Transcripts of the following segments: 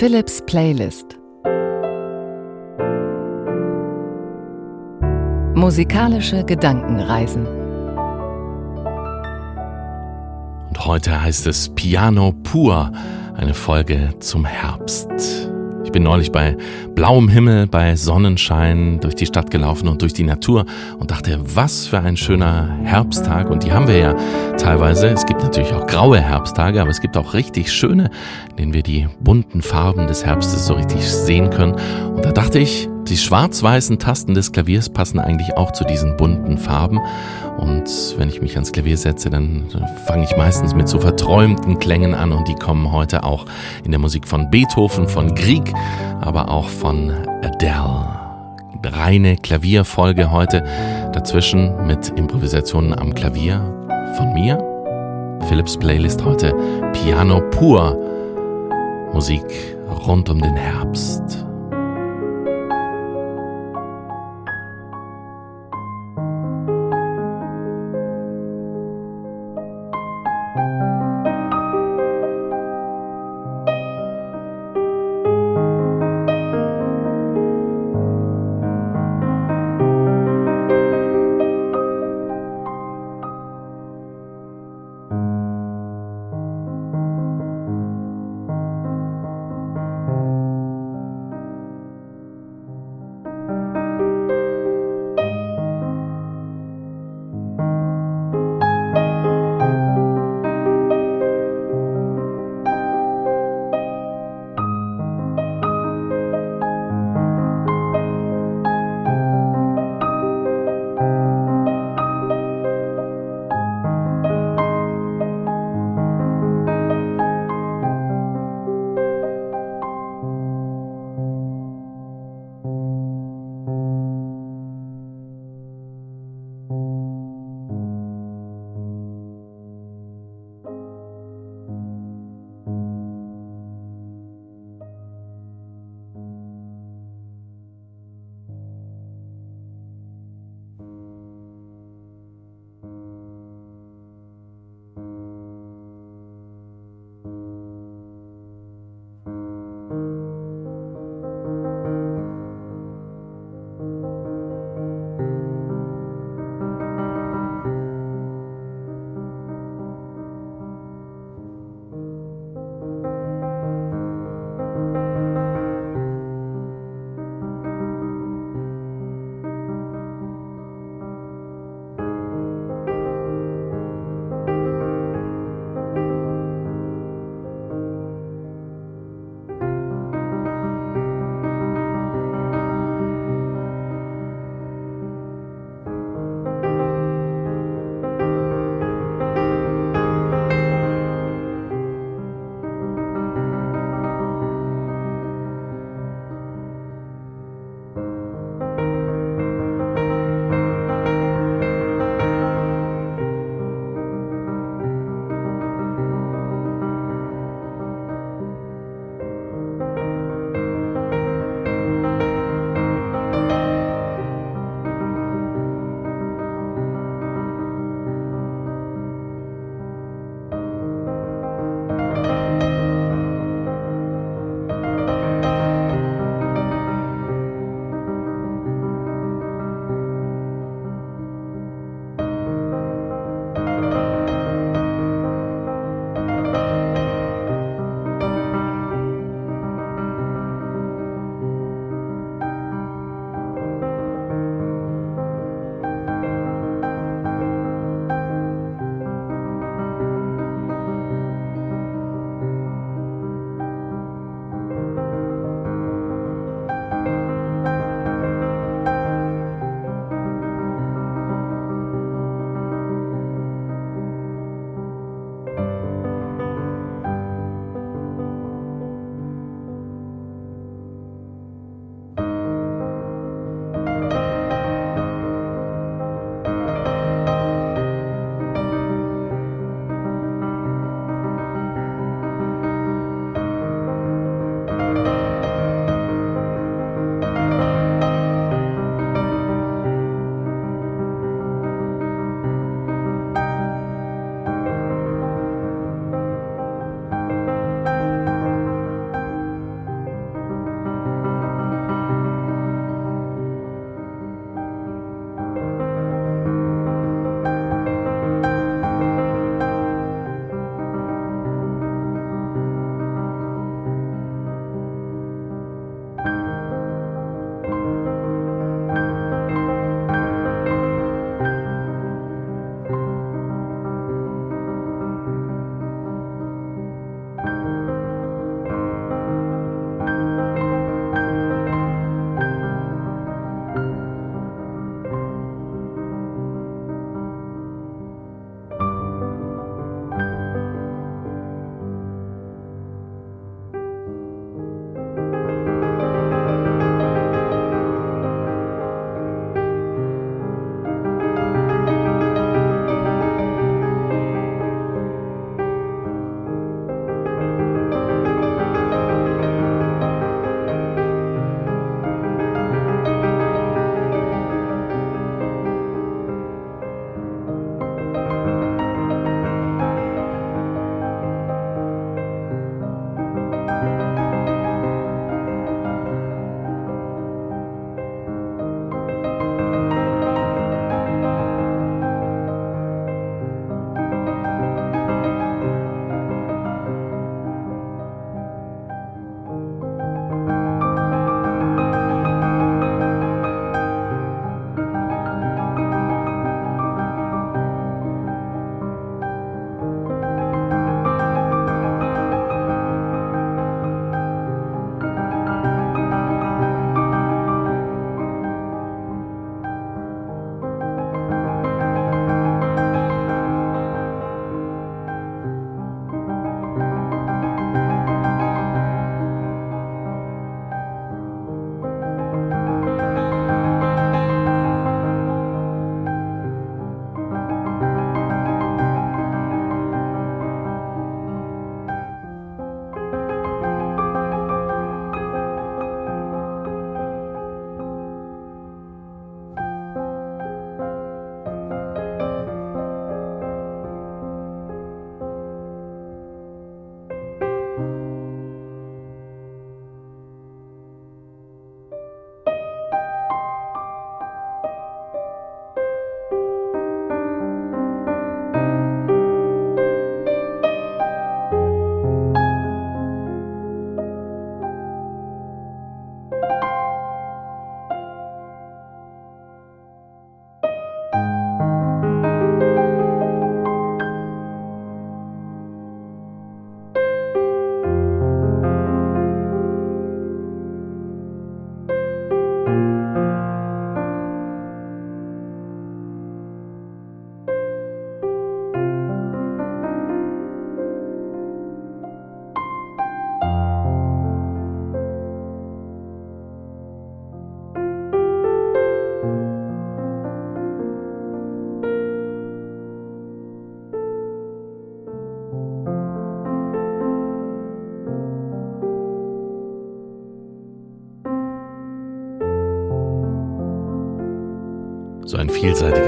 Philips Playlist Musikalische Gedankenreisen Und heute heißt es Piano pur, eine Folge zum Herbst. Ich bin neulich bei blauem Himmel, bei Sonnenschein durch die Stadt gelaufen und durch die Natur und dachte, was für ein schöner Herbsttag. Und die haben wir ja teilweise. Es gibt natürlich auch graue Herbsttage, aber es gibt auch richtig schöne, in denen wir die bunten Farben des Herbstes so richtig sehen können. Und da dachte ich, die schwarz-weißen Tasten des Klaviers passen eigentlich auch zu diesen bunten Farben. Und wenn ich mich ans Klavier setze, dann fange ich meistens mit so verträumten Klängen an und die kommen heute auch in der Musik von Beethoven, von Grieg, aber auch von Adele. Reine Klavierfolge heute, dazwischen mit Improvisationen am Klavier von mir. Philips Playlist heute Piano pur. Musik rund um den Herbst.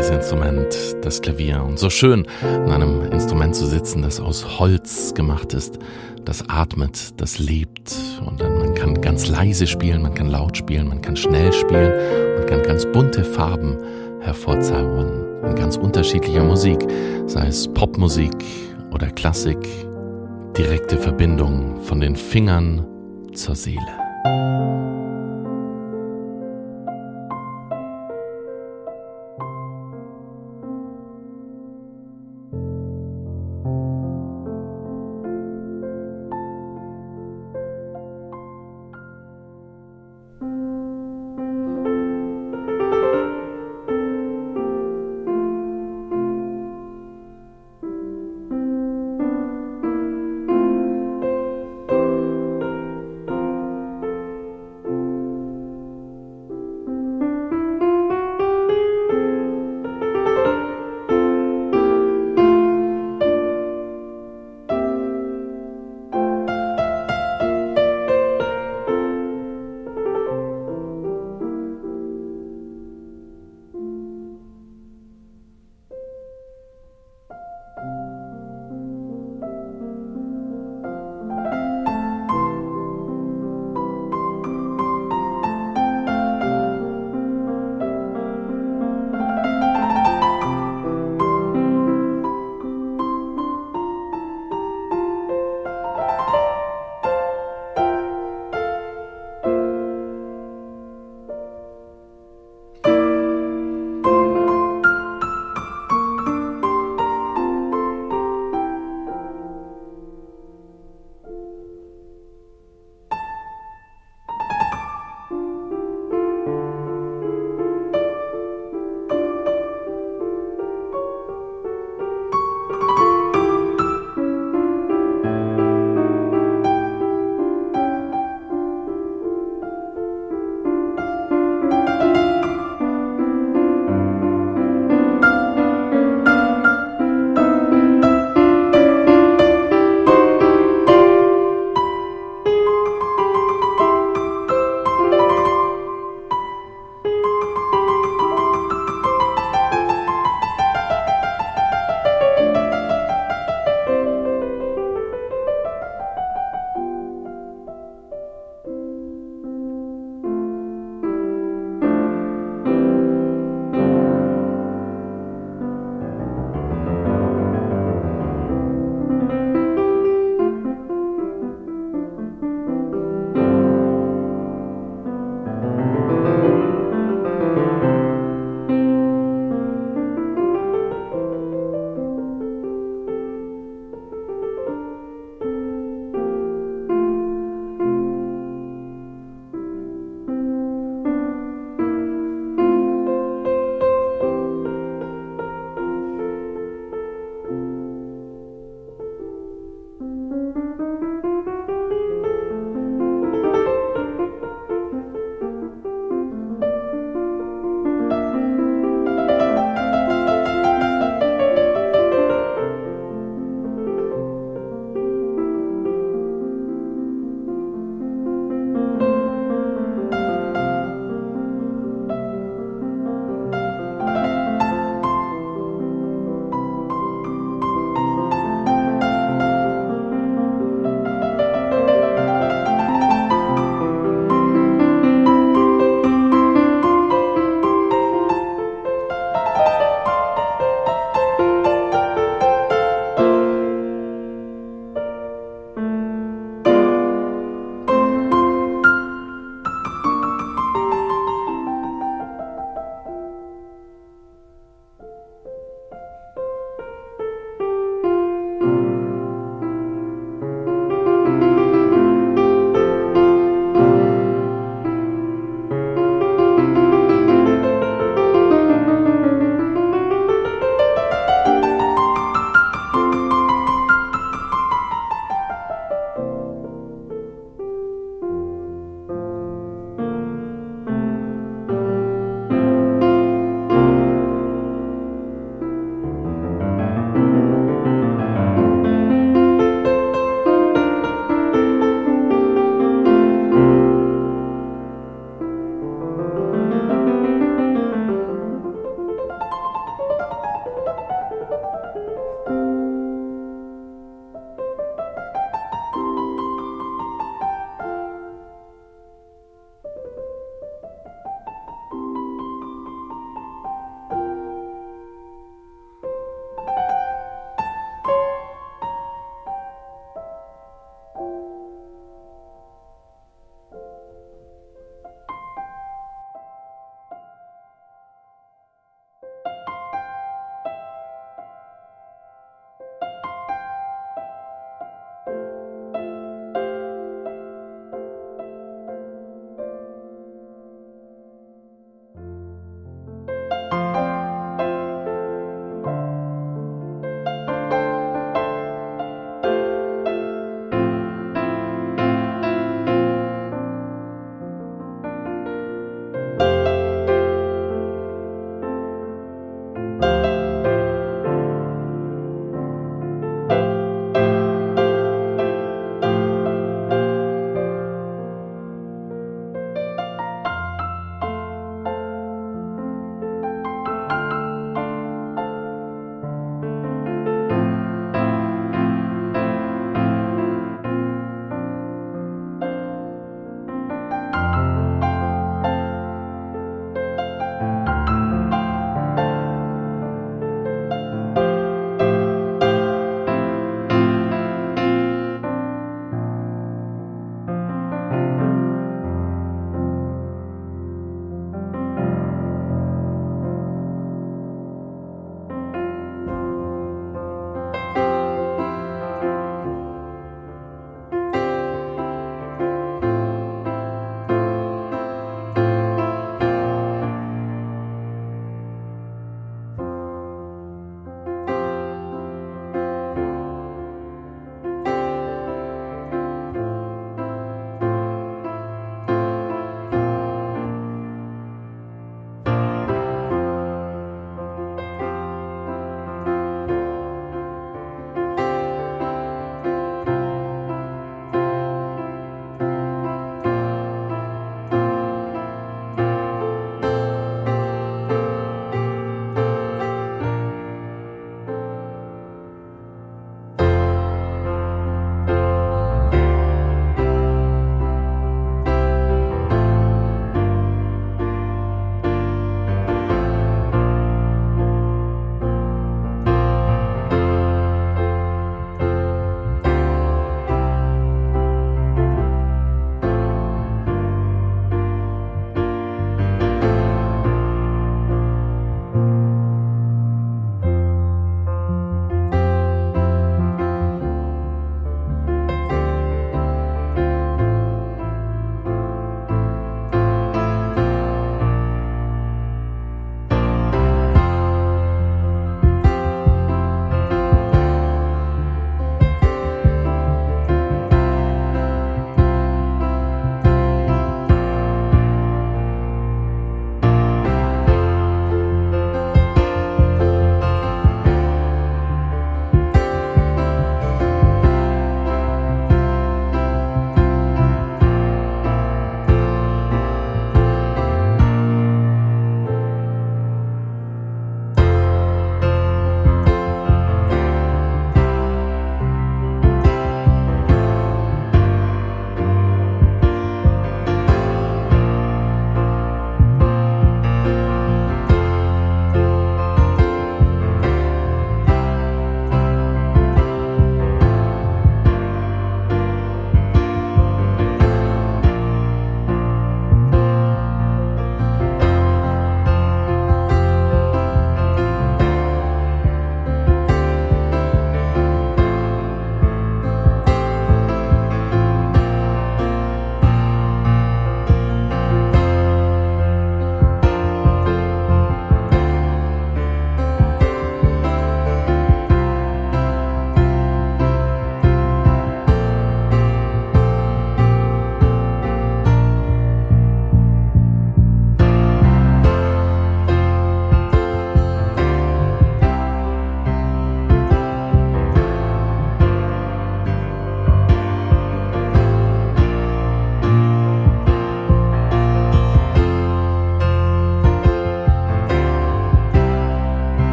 Vielseitiges Instrument, das Klavier. Und so schön, an einem Instrument zu sitzen, das aus Holz gemacht ist, das atmet, das lebt. Und dann man kann ganz leise spielen, man kann laut spielen, man kann schnell spielen, man kann ganz bunte Farben hervorzaubern. In ganz unterschiedlicher Musik, sei es Popmusik oder Klassik, direkte Verbindung von den Fingern zur Seele.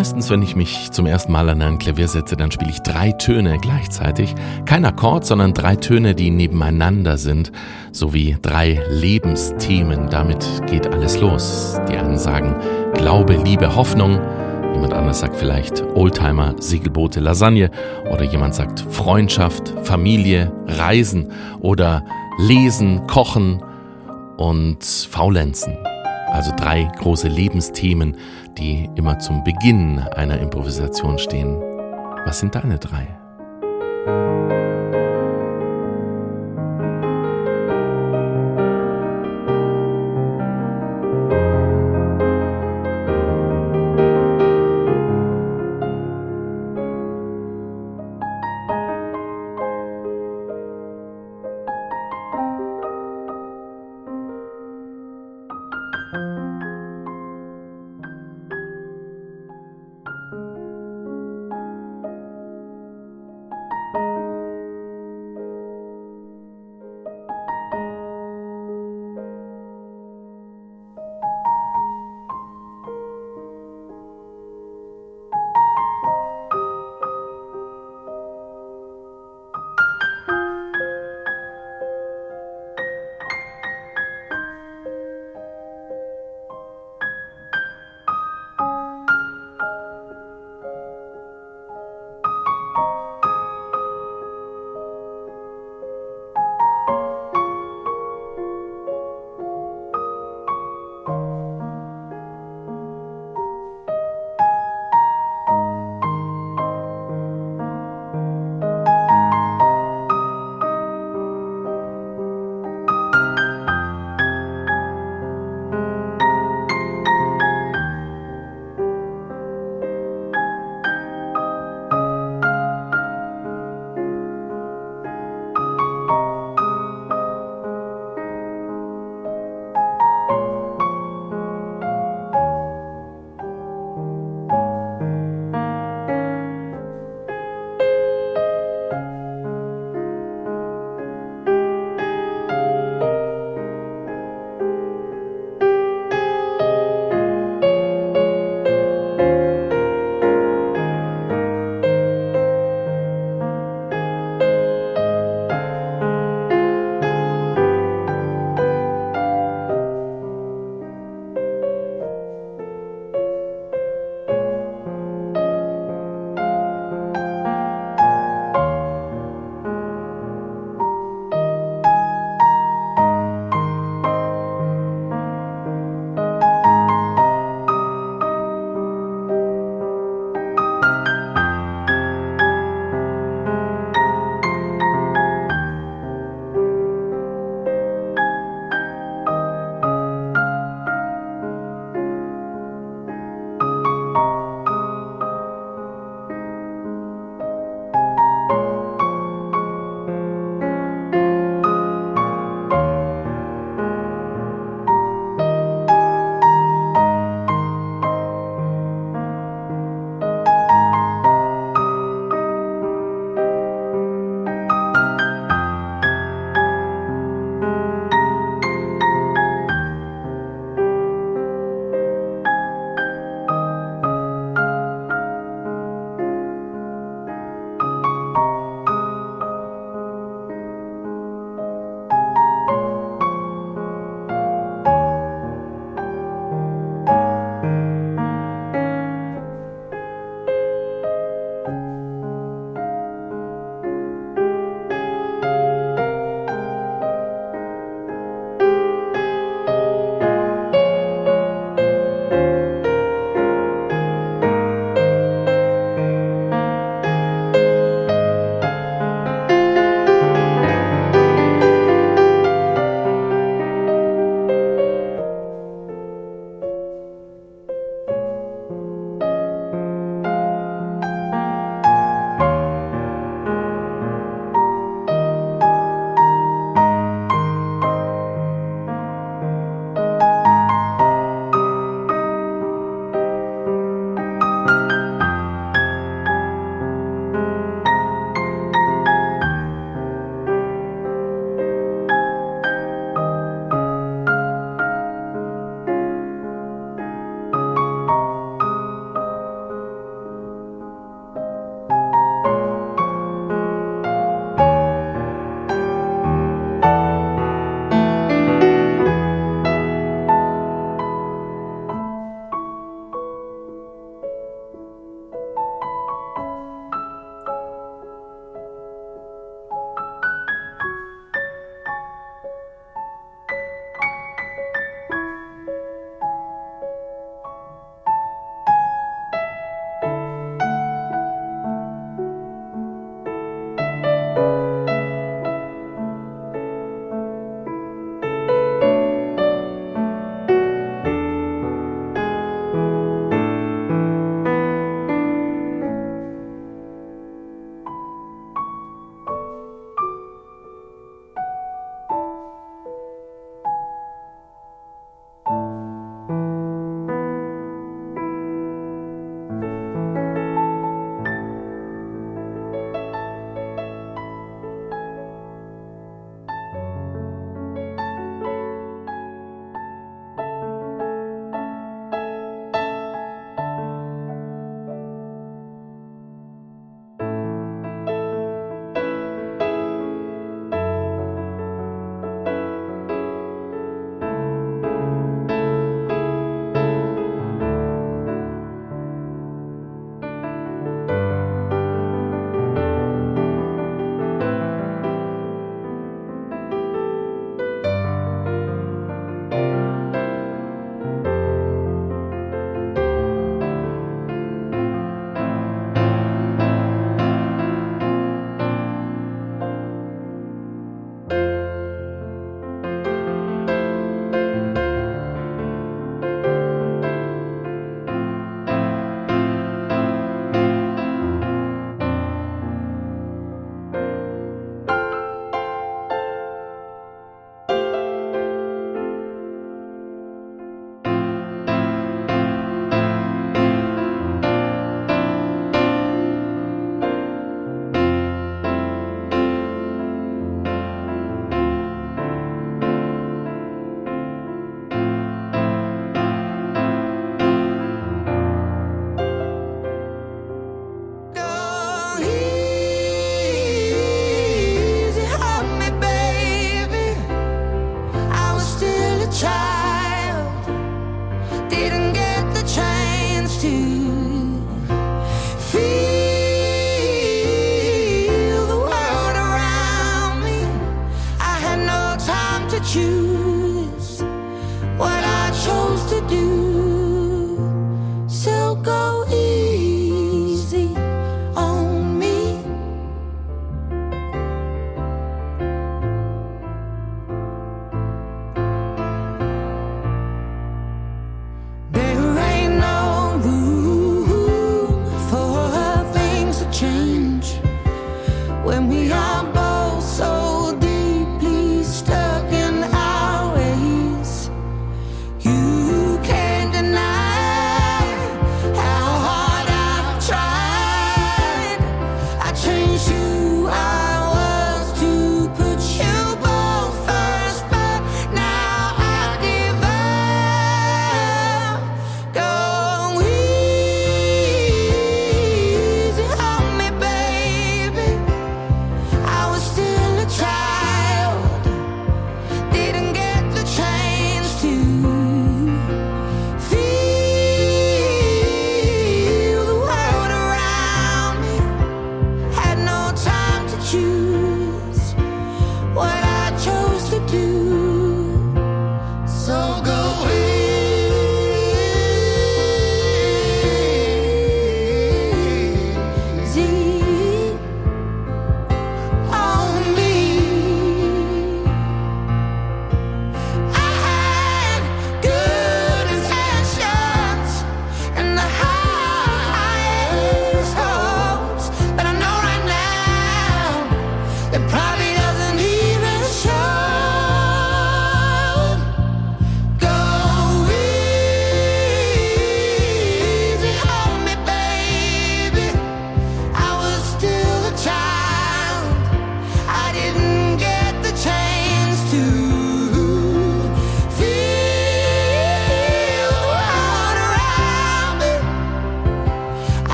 Meistens, wenn ich mich zum ersten Mal an ein Klavier setze, dann spiele ich drei Töne gleichzeitig. Kein Akkord, sondern drei Töne, die nebeneinander sind, sowie drei Lebensthemen. Damit geht alles los. Die einen sagen Glaube, Liebe, Hoffnung. Jemand anders sagt vielleicht Oldtimer, Segelboote, Lasagne. Oder jemand sagt Freundschaft, Familie, Reisen oder Lesen, Kochen und Faulenzen. Also drei große Lebensthemen, die immer zum Beginn einer Improvisation stehen. Was sind deine drei?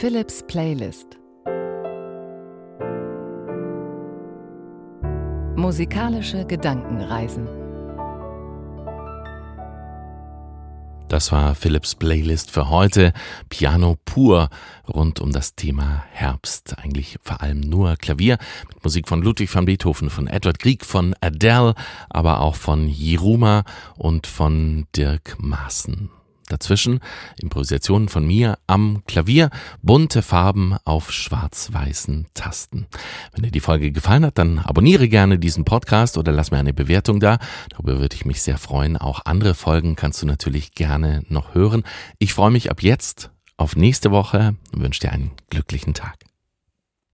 Philips Playlist Musikalische Gedankenreisen Das war Philips Playlist für heute. Piano pur rund um das Thema Herbst. Eigentlich vor allem nur Klavier mit Musik von Ludwig van Beethoven, von Edward Grieg, von Adele, aber auch von Jiruma und von Dirk Maaßen. Dazwischen Improvisationen von mir am Klavier, bunte Farben auf schwarz-weißen Tasten. Wenn dir die Folge gefallen hat, dann abonniere gerne diesen Podcast oder lass mir eine Bewertung da. Darüber würde ich mich sehr freuen. Auch andere Folgen kannst du natürlich gerne noch hören. Ich freue mich ab jetzt auf nächste Woche und wünsche dir einen glücklichen Tag.